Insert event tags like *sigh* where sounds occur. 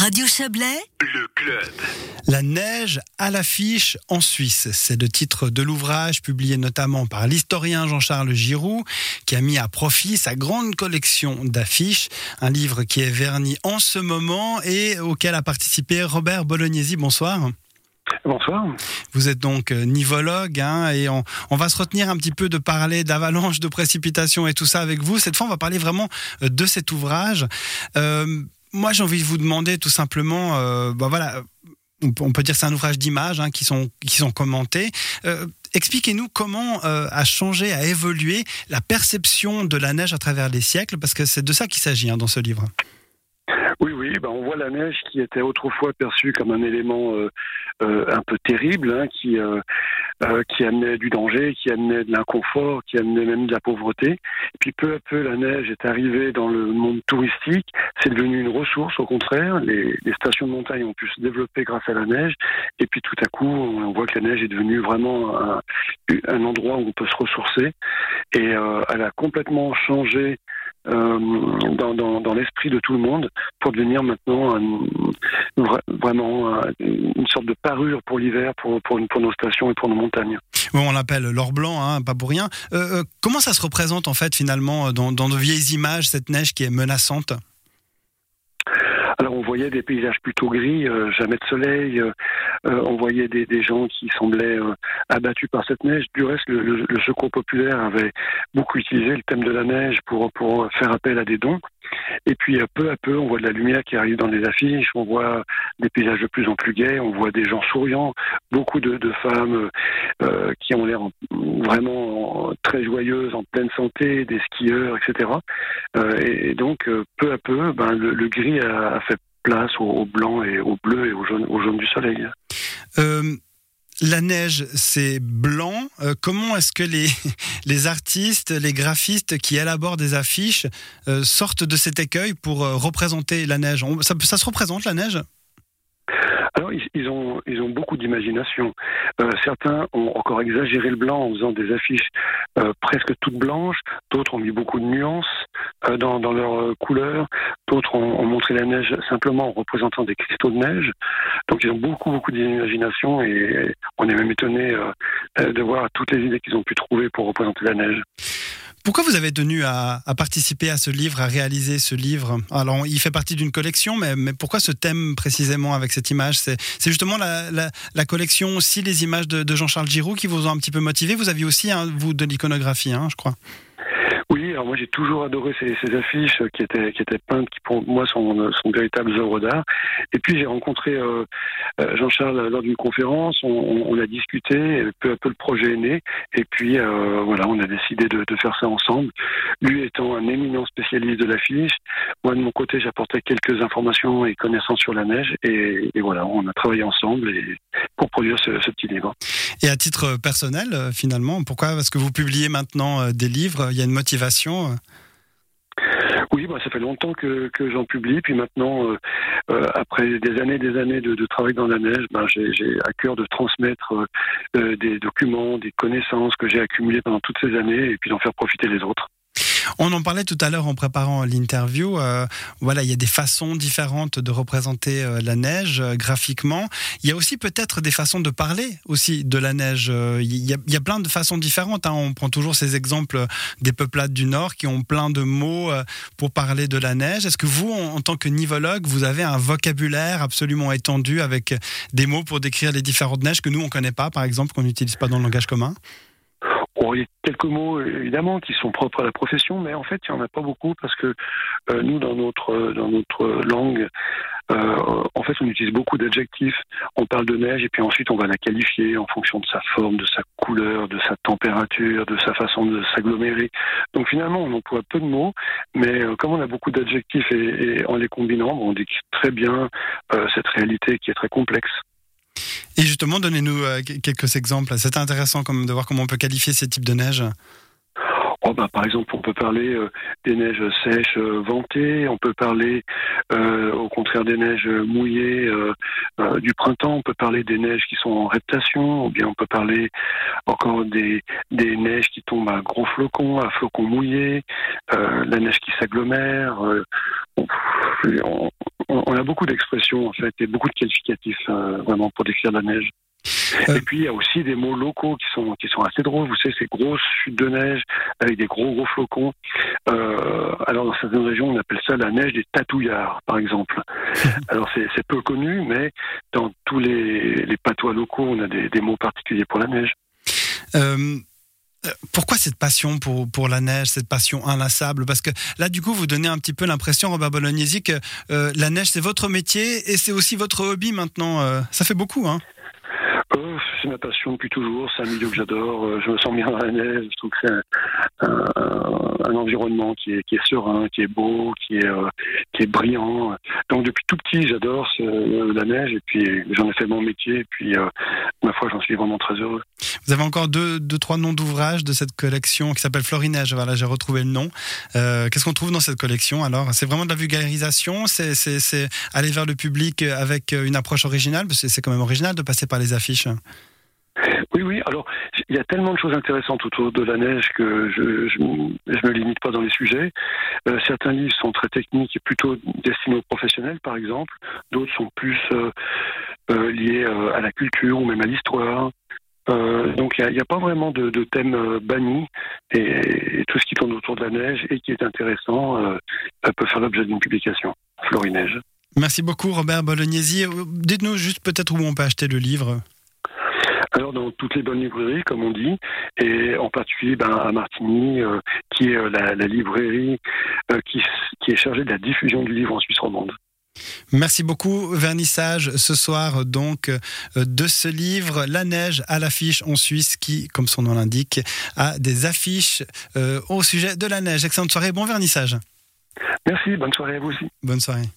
Radio Chablais, le club. La neige à l'affiche en Suisse, c'est le titre de l'ouvrage publié notamment par l'historien Jean-Charles Giroux, qui a mis à profit sa grande collection d'affiches, un livre qui est verni en ce moment et auquel a participé Robert Bolognesi. Bonsoir. Bonsoir. Vous êtes donc euh, nivologue hein, et on, on, va se retenir un petit peu de parler d'avalanche, de précipitation et tout ça avec vous. Cette fois, on va parler vraiment euh, de cet ouvrage. Euh, moi, j'ai envie de vous demander tout simplement, euh, bah voilà, on peut dire c'est un ouvrage d'images hein, qui sont qui sont commentés. Euh, Expliquez-nous comment euh, a changé, a évolué la perception de la neige à travers les siècles, parce que c'est de ça qu'il s'agit hein, dans ce livre. Oui, oui, ben on voit la neige qui était autrefois perçue comme un élément euh, euh, un peu terrible, hein, qui euh, euh, qui amenait du danger, qui amenait de l'inconfort, qui amenait même de la pauvreté. Et puis peu à peu, la neige est arrivée dans le monde touristique. C'est devenu une ressource, au contraire. Les, les, stations de montagne ont pu se développer grâce à la neige. Et puis tout à coup, on voit que la neige est devenue vraiment un, un endroit où on peut se ressourcer. Et euh, elle a complètement changé dans, dans, l'esprit de tout le monde pour devenir maintenant vraiment un, une sorte de parure pour l'hiver, pour, nos stations et pour nos montagnes. Oui, on l'appelle l'or blanc, hein, pas pour rien. Euh, euh, comment ça se représente en fait finalement dans, dans de vieilles images, cette neige qui est menaçante? Alors on voyait des paysages plutôt gris, euh, jamais de soleil. Euh, on voyait des, gens qui semblaient euh, abattus par cette neige. Du reste, le, le, le, secours populaire avait beaucoup utilisé le thème de la neige pour, pour faire appel à des dons. Et puis peu à peu, on voit de la lumière qui arrive dans les affiches, on voit des paysages de plus en plus gais, on voit des gens souriants, beaucoup de, femmes euh, qui ont l'air vraiment très joyeuses, en pleine santé, des skieurs, etc. Euh, et, donc peu à peu, ben, le, gris a, fait place au, au, blanc et au bleu et au jaune, au jaune du soleil. Euh... La neige, c'est blanc. Euh, comment est-ce que les, *laughs* les artistes, les graphistes qui élaborent des affiches euh, sortent de cet écueil pour euh, représenter la neige? Ça se représente la neige? Alors, ils, ont, ils ont beaucoup d'imagination. Euh, certains ont encore exagéré le blanc en faisant des affiches euh, presque toutes blanches. D'autres ont mis beaucoup de nuances euh, dans, dans leurs couleurs. D'autres ont, ont, montré la neige simplement en représentant des cristaux de neige. Donc, ils ont beaucoup, beaucoup d'imagination et on est même étonné de voir toutes les idées qu'ils ont pu trouver pour représenter la neige. Pourquoi vous avez tenu à, participer à ce livre, à réaliser ce livre? Alors, il fait partie d'une collection, mais, pourquoi ce thème précisément avec cette image? C'est justement la, collection aussi, les images de, Jean-Charles Giroux qui vous ont un petit peu motivé. Vous aviez aussi, vous, de l'iconographie, hein, je crois. Moi j'ai toujours adoré ces, affiches qui étaient qui étaient peintes, qui pour moi sont, sont véritables œuvres d'art. Et puis j'ai rencontré euh, Jean-Charles lors d'une conférence, on, a discuté, peu à peu le projet est né, et puis euh, voilà, on a décidé de, faire ça ensemble. Lui étant un éminent spécialiste de l'affiche, moi de mon côté j'apportais quelques informations et connaissances sur la neige, et, voilà, on a travaillé ensemble pour produire ce, ce petit livre. Et à titre personnel, euh, finalement, pourquoi Parce que vous publiez maintenant euh, des livres, il y a une motivation motivation oui, bah, ça fait longtemps que, que j'en publie. Puis maintenant, euh, euh, après des années des années de, de travail dans la neige, bah, j'ai à cœur de transmettre euh, des documents, des connaissances que j'ai accumulées pendant toutes ces années et puis d'en faire profiter les autres. On en parlait tout à l'heure en préparant l'interview. Euh, voilà, il y a des façons différentes de représenter euh, la neige euh, graphiquement. Il y a aussi peut-être des façons de parler aussi de la neige. Il y a, plein de façons différentes. Hein. On prend toujours ces exemples des peuplades du Nord qui ont plein de mots pour parler de la neige. Est-ce que vous, en tant que nivologue, vous avez un vocabulaire absolument étendu avec des mots pour décrire les différentes neiges que nous, on ne connaît pas, par exemple, qu'on n'utilise pas dans le langage commun? Bon, il y a quelques mots évidemment qui sont propres à la profession, mais en fait, il n'y en a pas beaucoup parce que euh, nous, dans notre dans notre langue, euh, en fait, on utilise beaucoup d'adjectifs. On parle de neige et puis ensuite on va la qualifier en fonction de sa forme, de sa couleur, de sa température, de sa façon de s'agglomérer. Donc finalement, on emploie peu de mots, mais euh, comme on a beaucoup d'adjectifs et, et, en les combinant, on décrit très bien euh, cette réalité qui est très complexe. Et justement, donnez-nous euh, quelques exemples. C'est intéressant comme de voir comment on peut qualifier ces types de neige. Oh bah, par exemple, on peut parler euh, des neiges sèches euh, ventées, on peut parler au contraire des neiges mouillées du printemps, on peut parler des neiges qui sont en reptation, ou bien on peut parler encore des, neiges qui tombent à gros flocons, à flocons mouillés, la neige qui s'agglomère. On, on, a beaucoup d'expressions en fait et beaucoup de qualificatifs vraiment pour décrire la neige. Euh. Et puis il y a aussi des mots locaux qui sont qui sont assez drôles. Vous savez, ces grosses chutes de neige avec des gros gros flocons. Euh, alors dans certaines régions, on appelle ça la neige des tatouillards, par exemple. *laughs* alors c'est peu connu, mais dans tous les, les patois locaux, on a des, des mots particuliers pour la neige. Euh, pourquoi cette passion pour, pour la neige, cette passion inlassable? Parce que là, du coup, vous donnez un petit peu l'impression, Robert Bolognesi, que la neige, c'est votre métier et c'est aussi votre hobby maintenant. ça fait beaucoup, hein c'est ma passion depuis toujours, c'est un milieu que j'adore, euh, je me sens bien dans la neige, je trouve que c'est un, environnement qui est, qui est, serein, qui est beau, qui est, euh, qui est brillant. Donc depuis tout petit, j'adore euh, la neige et puis j'en ai fait mon métier et puis ma foi, j'en suis vraiment très heureux. Vous avez encore deux, deux trois noms d'ouvrages de cette collection qui s'appelle Florinège, voilà, j'ai retrouvé le nom. Qu'est-ce qu'on trouve dans cette collection alors? C'est vraiment de la vulgarisation, c'est aller vers le public avec une approche originale, parce que c'est quand même original de passer par les affiches oui, oui. Alors, il y a tellement de choses intéressantes autour de la neige que je je, me limite pas dans les sujets. Euh, certains livres sont très techniques et plutôt destinés aux professionnels, par exemple. D'autres sont plus euh, euh, liés à la culture ou même à l'histoire. donc, il n'y a, pas vraiment de, thème banni et, tout ce qui tourne autour de la neige et qui est intéressant peut faire l'objet d'une publication. Florinège. Merci beaucoup, Robert Bolognesi. Dites-nous juste peut-être où on peut acheter le livre. Alors dans toutes les bonnes librairies, comme on dit, et en particulier ben, à Martigny, euh, qui est euh, la, librairie euh, qui, qui, est chargée de la diffusion du livre en Suisse romande. Merci beaucoup. Vernissage ce soir donc de ce livre La neige à l'affiche en Suisse qui, comme son nom l'indique, a des affiches au sujet de la neige. Excellente soirée, bon vernissage. Merci, bonne soirée à vous aussi. Bonne soirée.